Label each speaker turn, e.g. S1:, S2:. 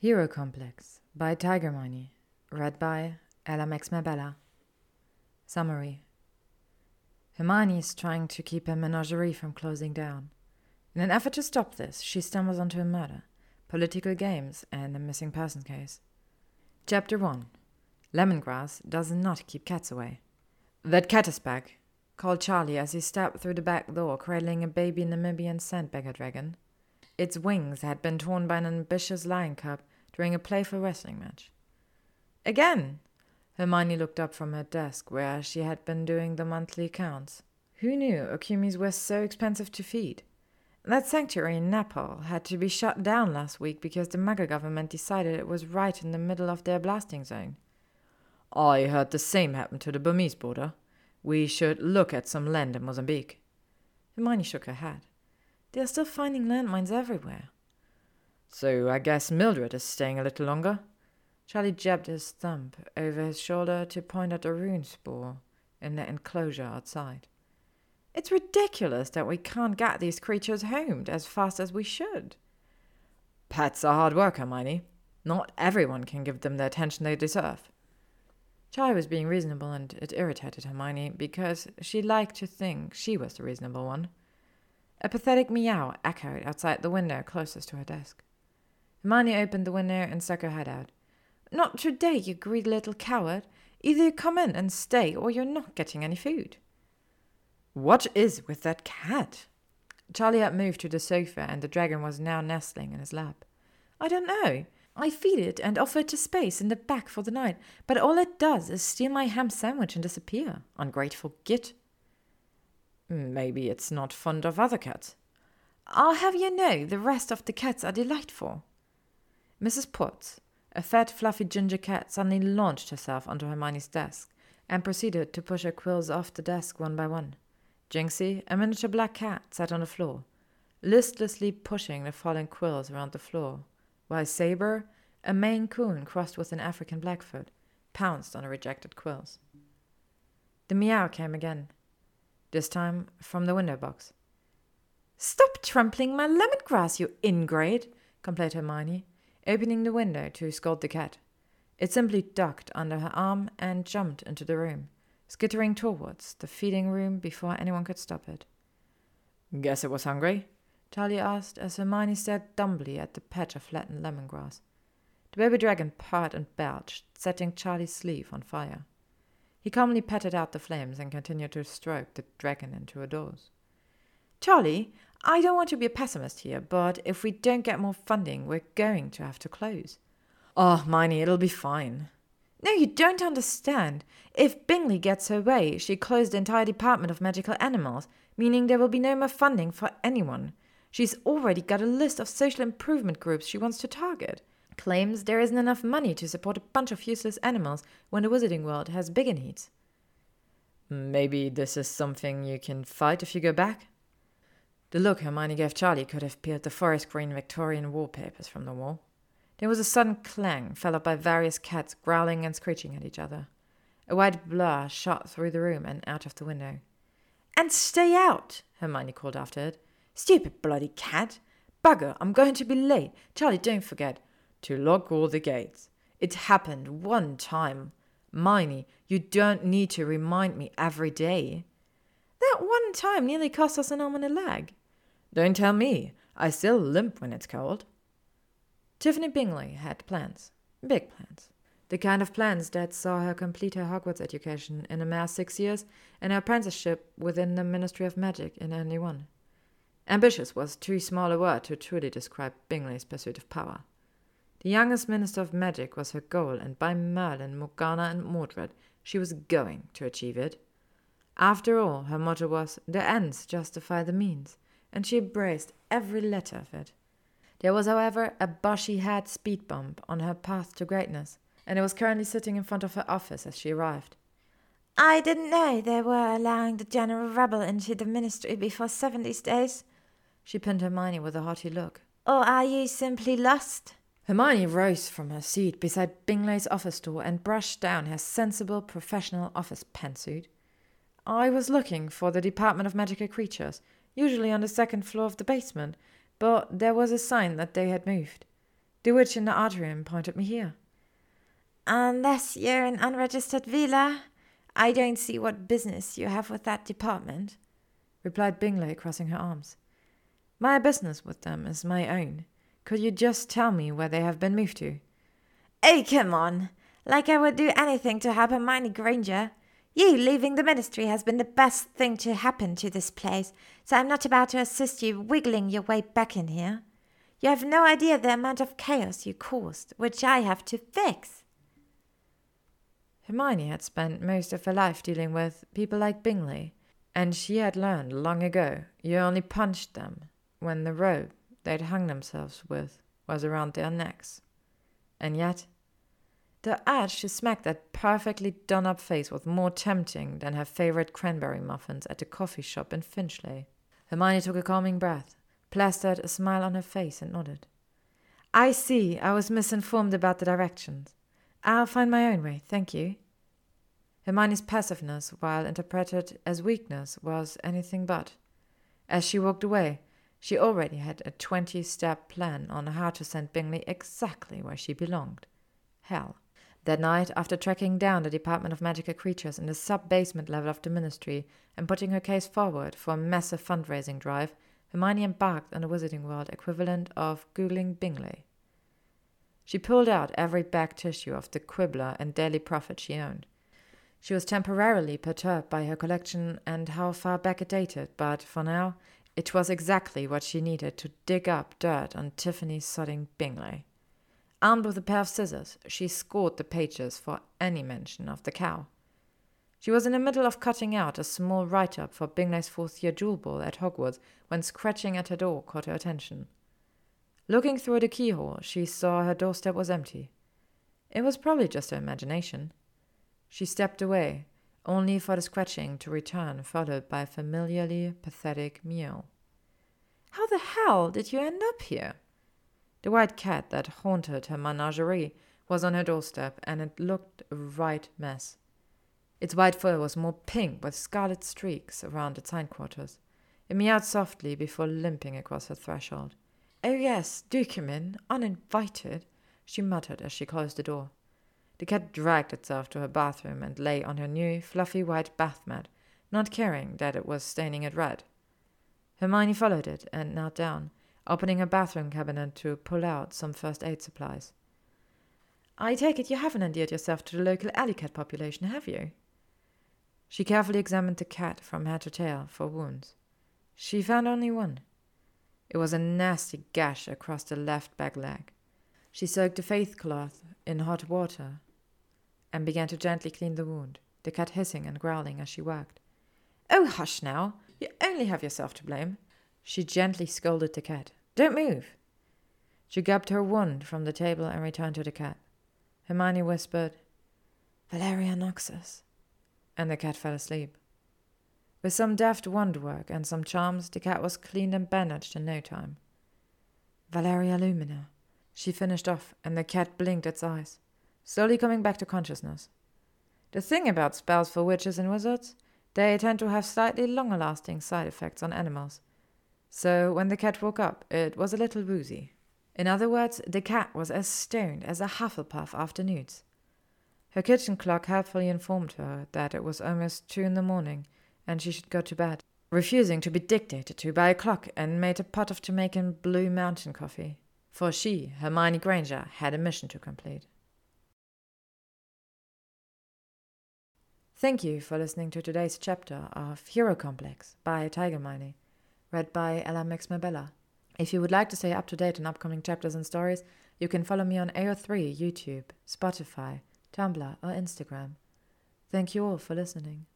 S1: Hero Complex by Tygermine. Read by Ella Max Mabella. Summary Hermione is trying to keep her menagerie from closing down. In an effort to stop this, she stumbles onto a murder, political games, and a missing person case. Chapter 1 Lemongrass does not keep cats away. That cat is back, called Charlie as he stepped through the back door, cradling a baby Namibian sandbagger dragon. Its wings had been torn by an ambitious lion cub during a playful wrestling match. Again! Hermione looked up from her desk where she had been doing the monthly accounts. Who knew Occamies were so expensive to feed? That sanctuary in Nepal had to be shut down last week because the Muggle government decided it was right in the middle of their blasting zone. I heard the same happened to the Burmese border. We should look at some land in Mozambique. Hermione shook her head. They are still finding landmines everywhere. So I guess Mildred is staying a little longer? Charlie jabbed his thumb over his shoulder to point at a runespoor in the enclosure outside. It's ridiculous that we can't get these creatures homed as fast as we should. Pets are hard work, Hermione. Not everyone can give them the attention they deserve. Charlie was being reasonable, and it irritated Hermione because she liked to think she was the reasonable one. A pathetic meow echoed outside the window closest to her desk. Hermione opened the window and stuck her head out. Not today, you greedy little coward. Either you come in and stay, or you're not getting any food. What is with that cat? Charlie had moved to the sofa, and the dragon was now nestling in his lap. I don't know. I feed it and offer it a space in the back for the night, but all it does is steal my ham sandwich and disappear. Ungrateful git. Maybe it's not fond of other cats. I'll have you know the rest of the cats are delightful. Mrs. Potts, a fat, fluffy ginger cat, suddenly launched herself onto Hermione's desk and proceeded to push her quills off the desk one by one. Jinxie, a miniature black cat, sat on the floor, listlessly pushing the fallen quills around the floor, while Saber, a Maine coon crossed with an African Blackfoot, pounced on the rejected quills. The meow came again, this time from the window box. Stop trampling my lemongrass, you ingrate, complained Hermione, opening the window to scold the cat. It simply ducked under her arm and jumped into the room, skittering towards the feeding room before anyone could stop it. Guess it was hungry? Charlie asked as Hermione stared dumbly at the patch of flattened lemongrass. The baby dragon purred and belched, setting Charlie's sleeve on fire. He calmly patted out the flames and continued to stroke the dragon into a doze. Charlie, I don't want to be a pessimist here, but if we don't get more funding, we're going to have to close. Oh, Miney, it'll be fine. No, you don't understand. If Bingley gets her way, she closed the entire department of magical animals, meaning there will be no more funding for anyone. She's already got a list of social improvement groups she wants to target. Claims there isn't enough money to support a bunch of useless animals when the wizarding world has bigger needs. Maybe this is something you can fight if you go back? The look Hermione gave Charlie could have peeled the forest green Victorian wallpapers from the wall. There was a sudden clang, followed by various cats growling and screeching at each other. A white blur shot through the room and out of the window. And stay out, Hermione called after it. Stupid bloody cat! Bugger, I'm going to be late. Charlie, don't forget to lock all the gates. It happened one time. Miney, you don't need to remind me every day. That one time nearly cost us an arm and a leg. Don't tell me. I still limp when it's cold. Tiffany Bingley had plans. Big plans. The kind of plans that saw her complete her Hogwarts education in a mere six years and her apprenticeship within the Ministry of Magic in only one. Ambitious was too small a word to truly describe Bingley's pursuit of power. The youngest Minister of Magic was her goal, and by Merlin, Morgana, and Mordred, she was going to achieve it. After all, her motto was, the ends justify the means, and she embraced every letter of it. There was, however, a bushy haired speed bump on her path to greatness, and it was currently sitting in front of her office as she arrived. I didn't know they were allowing the general rebel into the ministry before seventies days, she pinned Hermione with a haughty look. Or are you simply lost? Hermione rose from her seat beside Bingley's office door and brushed down her sensible professional office pantsuit. I was looking for the Department of Magical Creatures, usually on the second floor of the basement, but there was a sign that they had moved. The witch in the art room pointed me here.
S2: Unless you're an unregistered Veela, I don't see what business you have with that department,
S1: replied Bingley, crossing her arms. My business with them is my own. Could you just tell me where they have been moved to?
S2: Oh, come on! Like I would do anything to help Hermione Granger. You leaving the ministry has been the best thing to happen to this place, so I'm not about to assist you wiggling your way back in here. You have no idea the amount of chaos you caused, which I have to fix.
S1: Hermione had spent most of her life dealing with people like Bingley, and she had learned long ago you only punched them when the rope they'd hung themselves with was around their necks. And yet, the urge she smacked that perfectly done up face was more tempting than her favorite cranberry muffins at the coffee shop in Finchley. Hermione took a calming breath, plastered a smile on her face, and nodded. I see, I was misinformed about the directions. I'll find my own way, thank you. Hermione's passiveness, while interpreted as weakness, was anything but. As she walked away, she already had a twenty step plan on how to send Bingley exactly where she belonged. Hell. That night, after tracking down the Department of Magical Creatures in the sub basement level of the Ministry and putting her case forward for a massive fundraising drive, Hermione embarked on the Wizarding World equivalent of Googling Bingley. She pulled out every back tissue of the Quibbler and Daily Prophet she owned. She was temporarily perturbed by her collection and how far back it dated, but for now, it was exactly what she needed to dig up dirt on Tiffany sodding Bingley. Armed with a pair of scissors, she scored the pages for any mention of the cow. She was in the middle of cutting out a small write up for Bingley's fourth year Yule Ball at Hogwarts when scratching at her door caught her attention. Looking through the keyhole, she saw her doorstep was empty. It was probably just her imagination. She stepped away, only for the scratching to return, followed by a familiarly pathetic meow. How the hell did you end up here? The white cat that haunted her menagerie was on her doorstep, and it looked a right mess. Its white fur was more pink with scarlet streaks around its hindquarters. It meowed softly before limping across her threshold. Oh, yes, do come in, uninvited, she muttered as she closed the door. The cat dragged itself to her bathroom and lay on her new, fluffy white bath mat, not caring that it was staining it red. Hermione followed it and knelt down, opening her bathroom cabinet to pull out some first aid supplies. I take it you haven't endeared yourself to the local alley cat population, have you? She carefully examined the cat from head to tail for wounds. She found only one. It was a nasty gash across the left back leg. She soaked the face cloth in hot water and began to gently clean the wound, the cat hissing and growling as she worked. Oh, hush now! You only have yourself to blame. She gently scolded the cat. Don't move! She grabbed her wand from the table and returned to the cat. Hermione whispered, Valeria Noxus, and the cat fell asleep. With some deft wandwork and some charms, the cat was cleaned and bandaged in no time. Valeria Lumina, she finished off, and the cat blinked its eyes, slowly coming back to consciousness. The thing about spells for witches and wizards, they tend to have slightly longer lasting side effects on animals. So when the cat woke up, it was a little woozy. In other words, the cat was as stoned as a Hufflepuff after newts. Her kitchen clock helpfully informed her that it was almost two in the morning and she should go to bed, refusing to be dictated to by a clock, and made a pot of Jamaican Blue Mountain coffee, for she, Hermione Granger, had a mission to complete. Thank you for listening to today's chapter of Hero Complex by Tygermine, read by Ella Max Mabella. If you would like to stay up to date on upcoming chapters and stories, you can follow me on AO3, YouTube, Spotify, Tumblr, or Instagram. Thank you all for listening.